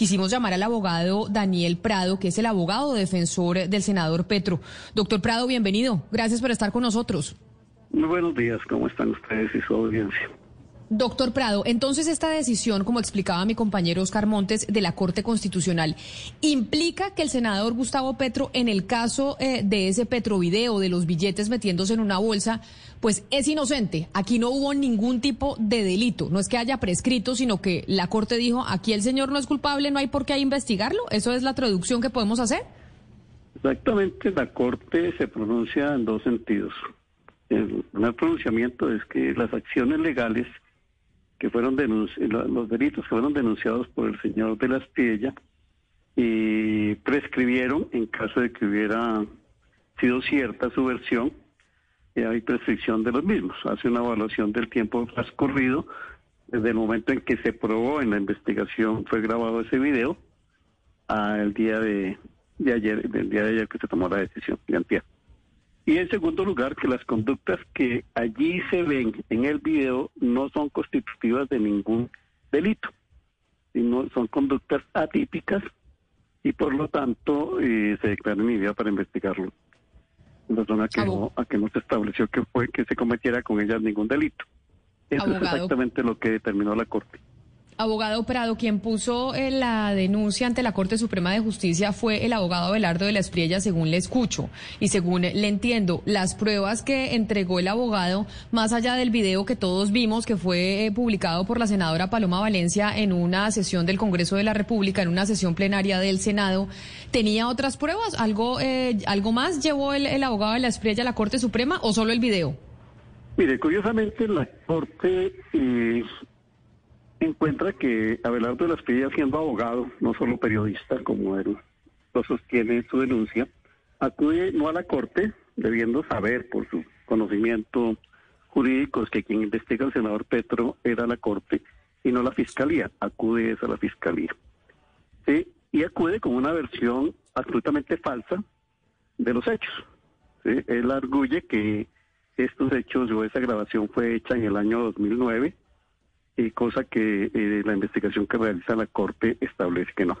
quisimos llamar al abogado Daniel Prado, que es el abogado defensor del senador Petro. Doctor Prado, bienvenido. Gracias por estar con nosotros. Muy buenos días, ¿cómo están ustedes y su audiencia? Doctor Prado, entonces esta decisión, como explicaba mi compañero Oscar Montes, de la Corte Constitucional, ¿implica que el senador Gustavo Petro, en el caso eh, de ese Petrovideo, de los billetes metiéndose en una bolsa, pues es inocente? Aquí no hubo ningún tipo de delito. No es que haya prescrito, sino que la Corte dijo, aquí el señor no es culpable, no hay por qué investigarlo. ¿Eso es la traducción que podemos hacer? Exactamente, la Corte se pronuncia en dos sentidos. El primer pronunciamiento es que las acciones legales que fueron los delitos que fueron denunciados por el señor de la Espiella y prescribieron en caso de que hubiera sido cierta su versión, y hay prescripción de los mismos. Hace una evaluación del tiempo transcurrido desde el momento en que se probó en la investigación, fue grabado ese video, al día de, ayer, del día de ayer que se tomó la decisión, de antier. Y en segundo lugar, que las conductas que allí se ven en el video no son constitutivas de ningún delito, sino son conductas atípicas y por lo tanto eh, se declara idea para investigarlo. En razón a que, no, a que no se estableció que fue que se cometiera con ellas ningún delito. Eso es exactamente lo que determinó la Corte. Abogado Prado, quien puso eh, la denuncia ante la Corte Suprema de Justicia fue el abogado Abelardo de la Espriella, según le escucho y según le entiendo. Las pruebas que entregó el abogado, más allá del video que todos vimos, que fue eh, publicado por la senadora Paloma Valencia en una sesión del Congreso de la República, en una sesión plenaria del Senado, ¿tenía otras pruebas? ¿Algo, eh, ¿algo más llevó el, abogado de la Espriella a la Corte Suprema o solo el video? Mire, curiosamente la Corte encuentra que Abelardo de las Pillas, siendo abogado, no solo periodista, como él lo sostiene en su denuncia, acude no a la corte, debiendo saber por su conocimiento jurídico que quien investiga al senador Petro era la corte y no la fiscalía, acude a la fiscalía. Y acude con una versión absolutamente falsa de los hechos. ¿Sí? Él arguye que estos hechos o esa grabación fue hecha en el año 2009 cosa que eh, la investigación que realiza la Corte establece que no.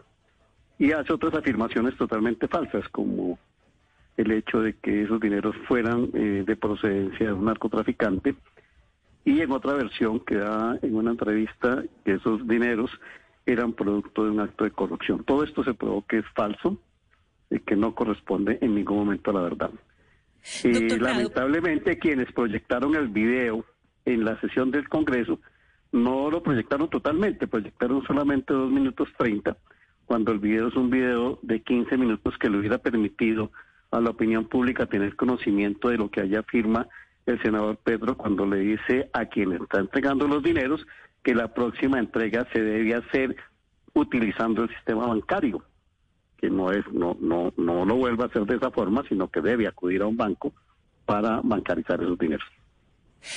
Y hace otras afirmaciones totalmente falsas, como el hecho de que esos dineros fueran eh, de procedencia de un narcotraficante, y en otra versión que da en una entrevista que esos dineros eran producto de un acto de corrupción. Todo esto se probó que es falso y que no corresponde en ningún momento a la verdad. Y lamentablemente quienes proyectaron el video en la sesión del Congreso no lo proyectaron totalmente, proyectaron solamente dos minutos treinta, cuando el video es un video de 15 minutos que le hubiera permitido a la opinión pública tener conocimiento de lo que allá afirma el senador Pedro cuando le dice a quien está entregando los dineros que la próxima entrega se debe hacer utilizando el sistema bancario, que no es no no no lo vuelva a hacer de esa forma, sino que debe acudir a un banco para bancarizar esos dineros.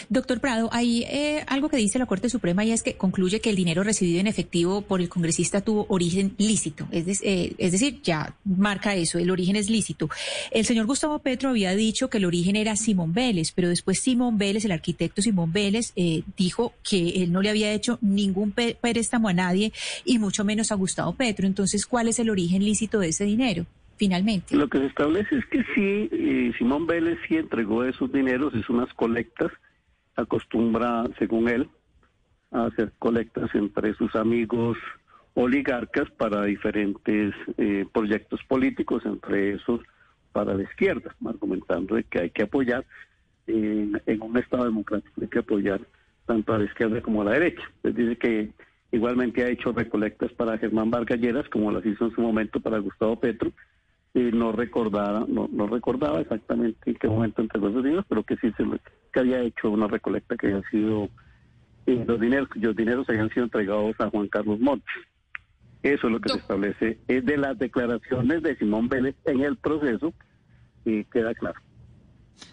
Doctor Prado, hay eh, algo que dice la Corte Suprema y es que concluye que el dinero recibido en efectivo por el congresista tuvo origen lícito. Es, eh, es, decir, ya marca eso, el origen es lícito. El señor Gustavo Petro había dicho que el origen era Simón Vélez, pero después Simón Vélez, el arquitecto Simón Vélez, eh, dijo que él no le había hecho ningún préstamo a nadie y mucho menos a Gustavo Petro. Entonces, ¿cuál es el origen lícito de ese dinero? Finalmente. Lo que se establece es que sí, Simón Vélez sí entregó esos dineros, hizo unas colectas acostumbra, según él, a hacer colectas entre sus amigos oligarcas para diferentes eh, proyectos políticos, entre esos para la izquierda, argumentando de que hay que apoyar en, un Estado democrático, hay que apoyar tanto a la izquierda como a la derecha. Dice que igualmente ha hecho recolectas para Germán Vargas Lleras, como las hizo en su momento para Gustavo Petro, y no recordaba, no, no recordaba exactamente en qué momento entregó esos dineros, pero que sí se que había hecho una recolecta que había sido eh, los dineros, los dineros habían sido entregados a Juan Carlos Montes. Eso es lo que se establece es de las declaraciones de Simón Vélez en el proceso y queda claro.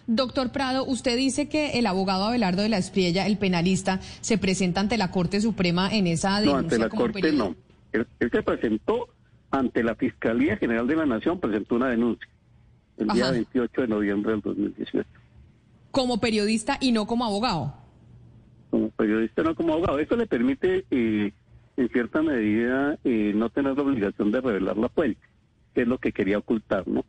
Doctor Prado, usted dice que el abogado Abelardo de la Espriella, el penalista, se presenta ante la Corte Suprema en esa denuncia. No, ante la Corte no. él, se presentó ante la Fiscalía General de la Nación presentó una denuncia el día 28 de noviembre del 2018. Como periodista y no como abogado. Como periodista, no como abogado. Eso le permite eh, en cierta medida, eh, no tener la obligación de revelar la fuente, que es lo que quería ocultar, ¿no?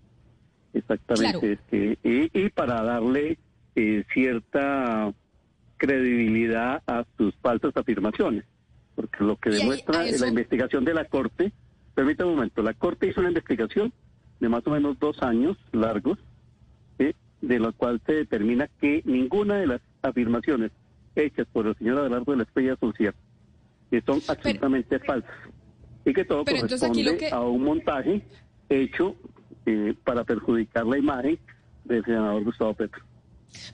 Exactamente. Este, y, para darle eh, cierta credibilidad a sus falsas afirmaciones. Porque lo que demuestra la investigación de la Corte, permítame un momento, la Corte hizo una investigación de más o menos dos años largos, de la cual se determina que ninguna de las afirmaciones hechas por el señor Abelardo de la Estrella son ciertas, que son absolutamente falsas, y que todo corresponde a un montaje hecho eh, para perjudicar la imagen del senador Gustavo Petro.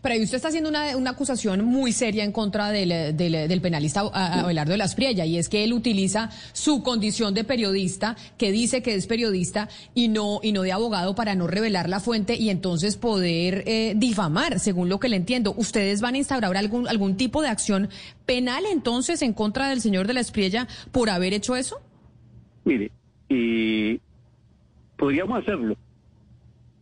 Pero ahí usted está haciendo una, acusación muy seria en contra del, del, penalista Abelardo de las Priella, y es que él utiliza su condición de periodista, que dice que es periodista y no, y no de abogado para no revelar la fuente y entonces poder eh, difamar, según lo que le entiendo. ¿Ustedes van a instaurar algún, algún tipo de acción penal entonces en contra del señor de la Espriella por haber hecho eso? Mire, y podríamos hacerlo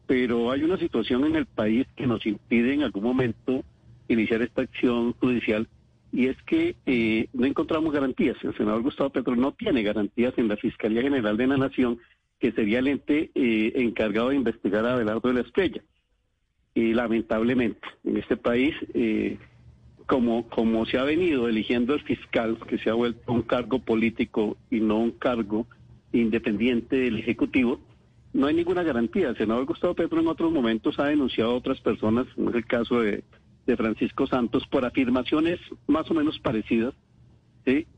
pero hay una situación en el país que nos impide en algún momento iniciar esta acción judicial y es que eh, no encontramos garantías. El senador Gustavo Petro no tiene garantías en la Fiscalía General de la Nación, que sería el ente eh, encargado de investigar a Abelardo de la Estrella. Y lamentablemente, en este país, eh, como, como se ha venido eligiendo el fiscal, que se ha vuelto un cargo político y no un cargo independiente del Ejecutivo, no hay ninguna garantía. El senador Gustavo Petro en otros momentos ha denunciado a otras personas, como es el caso de, Francisco Santos, por afirmaciones más o menos parecidas,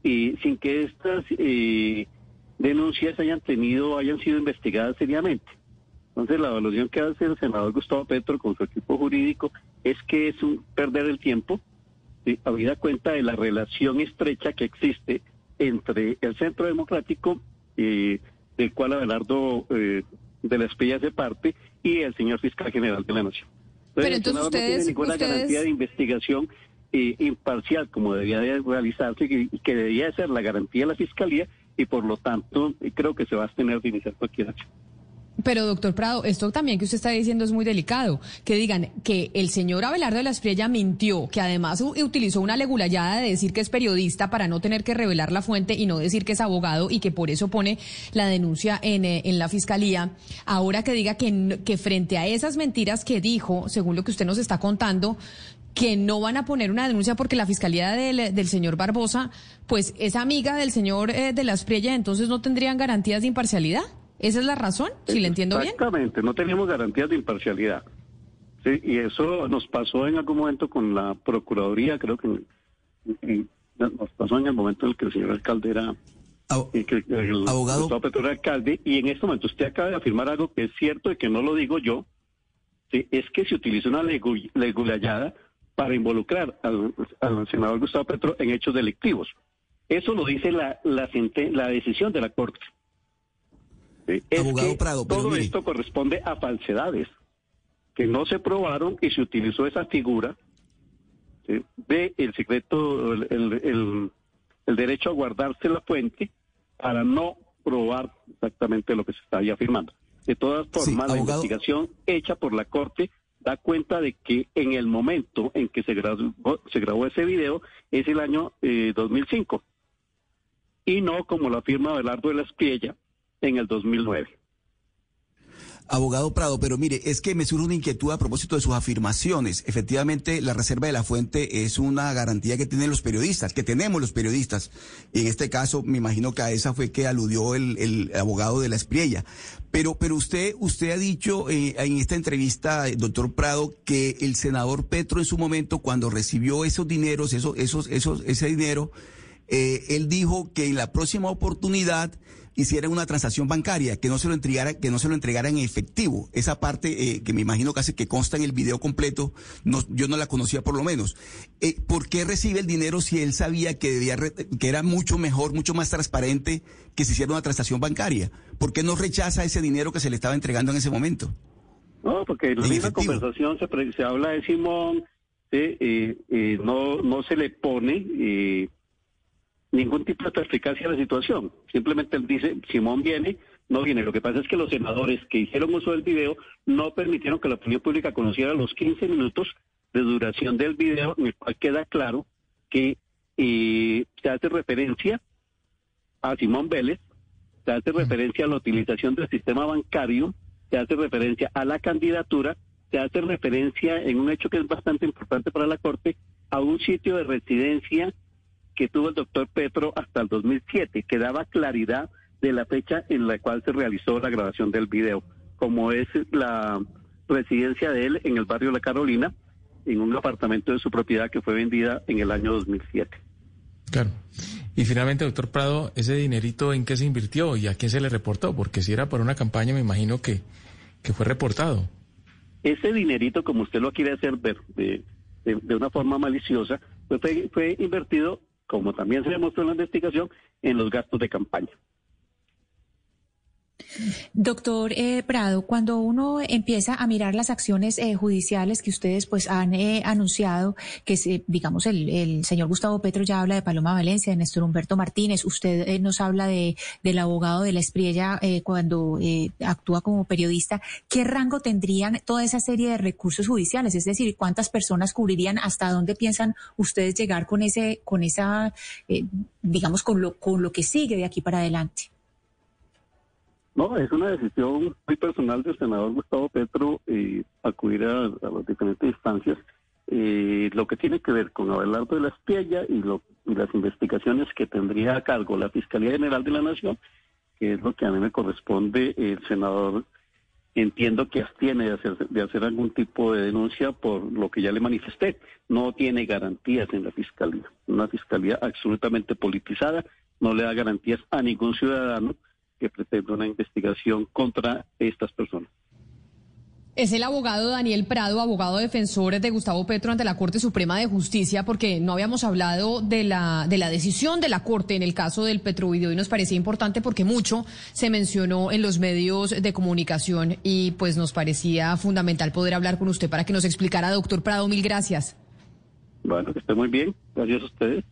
y sin que estas eh, denuncias hayan tenido, hayan sido investigadas seriamente. Entonces, la evaluación que hace el senador Gustavo Petro con su equipo jurídico es que es un perder el tiempo, a habida cuenta de la relación estrecha que existe entre el Centro Democrático, eh, del cual Abelardo eh, de la espilla de parte y el señor fiscal general de la Nación. Pero entonces ustedes, no tiene ninguna garantía de investigación eh, imparcial como debía de realizarse y, que debía ser la garantía de la fiscalía y por lo tanto creo que se va a tener de iniciar cualquier acción. Pero, doctor Prado, esto también que usted está diciendo es muy delicado. Que digan que el señor Abelardo de la Espriella mintió, que además utilizó una legulayada de decir que es periodista para no tener que revelar la fuente y no decir que es abogado y que por eso pone la denuncia en, eh, en la fiscalía. Ahora que diga que, frente a esas mentiras que dijo, según lo que usted nos está contando, que no van a poner una denuncia porque la fiscalía del, del señor Barbosa, pues es amiga del señor eh, de la Espriella, entonces no tendrían garantías de imparcialidad. ¿Esa es la razón? Si le entiendo bien. Exactamente, no teníamos garantías de imparcialidad. Sí, y eso nos pasó en algún momento con la Procuraduría, creo que nos pasó en el momento en el que el señor alcalde era... El, abogado. Petro alcalde, y en este momento usted acaba de afirmar algo que es cierto y que no lo digo yo, ¿sí? es que se utiliza una legulayada para involucrar al, senador Gustavo Petro en hechos delictivos. Eso lo dice la, la, la decisión de la Corte. Abogado Prado, todo esto corresponde a falsedades que no se probaron y se utilizó esa figura de el secreto, el, derecho a guardarse la fuente para no probar exactamente lo que se está ahí afirmando. De todas formas, la investigación hecha por la Corte da cuenta de que en el momento en que se grabó, se grabó ese video es el año 2005 eh, y no como lo afirma Belardo de la Espiella en el 2009. Abogado Prado, pero mire, es que me surge una inquietud a propósito de sus afirmaciones. Efectivamente, la reserva de la fuente es una garantía que tienen los periodistas, que tenemos los periodistas. En este caso, me imagino que a esa fue que aludió el, abogado de la Espriella. Pero, pero usted, usted ha dicho eh, en esta entrevista, doctor Prado, que el senador Petro en su momento, cuando recibió esos dineros, esos, esos, esos, ese dinero, eh, él dijo que en la próxima oportunidad hicieran una transacción bancaria, que no se lo entregara, que no se lo entregara en efectivo. Esa parte eh, que me imagino que hace que consta en el video completo, no, yo no la conocía por lo menos. Eh, ¿Por qué recibe el dinero si él sabía que debía que era mucho mejor, mucho más transparente que se hiciera una transacción bancaria? ¿Por qué no rechaza ese dinero que se le estaba entregando en ese momento? No, porque en la misma conversación se, se habla de Simón, eh, no, no se le pone ningún tipo de perspicacia a la situación. Simplemente él dice, Simón viene, no viene. Lo que pasa es que los senadores que hicieron uso del video no permitieron que la opinión pública conociera los 15 minutos de duración del video, en el cual queda claro que eh, se hace referencia a Simón Vélez, se hace referencia a la utilización del sistema bancario, se hace referencia a la candidatura, se hace referencia en un hecho que es bastante importante para la Corte, a un sitio de residencia que tuvo el doctor Petro hasta el 2007, que daba claridad de la fecha en la cual se realizó la grabación del video, como es la residencia de él en el barrio La Carolina, en un apartamento de su propiedad que fue vendida en el año 2007. Claro. Y finalmente, doctor Prado, ¿ese dinerito en qué se invirtió y a quién se le reportó? Porque si era por una campaña, me imagino que, que fue reportado. Ese dinerito, como usted lo quiere hacer ver de, de, una forma maliciosa, fue, fue invertido, como también se demostró en la investigación, en los gastos de campaña. Doctor eh, Prado, cuando uno empieza a mirar las acciones eh, judiciales que ustedes pues han eh, anunciado, que se, digamos el, señor Gustavo Petro ya habla de Paloma Valencia, de Néstor Humberto Martínez, usted nos habla de, del abogado de la Espriella cuando actúa como periodista, ¿qué rango tendrían toda esa serie de recursos judiciales? Es decir, ¿cuántas personas cubrirían? ¿Hasta dónde piensan ustedes llegar con ese, con esa, digamos, con lo, con lo que sigue de aquí para adelante? No, es una decisión muy personal del senador Gustavo Petro eh, acudir a, las diferentes instancias. Eh, lo que tiene que ver con Abelardo de la Espiella y, lo, y las investigaciones que tendría a cargo la Fiscalía General de la Nación, que es lo que a mí me corresponde, el senador entiendo que abstiene de hacer, de hacer algún tipo de denuncia por lo que ya le manifesté. No tiene garantías en la Fiscalía. Una Fiscalía absolutamente politizada no le da garantías a ningún ciudadano que pretende una investigación contra estas personas. Es el abogado Daniel Prado, abogado defensor de Gustavo Petro ante la Corte Suprema de Justicia, porque no habíamos hablado de la, de la decisión de la Corte en el caso del Petrovideo y nos parecía importante porque mucho se mencionó en los medios de comunicación y pues nos parecía fundamental poder hablar con usted para que nos explicara, doctor Prado. Mil gracias. Bueno, que esté muy bien. Gracias a ustedes.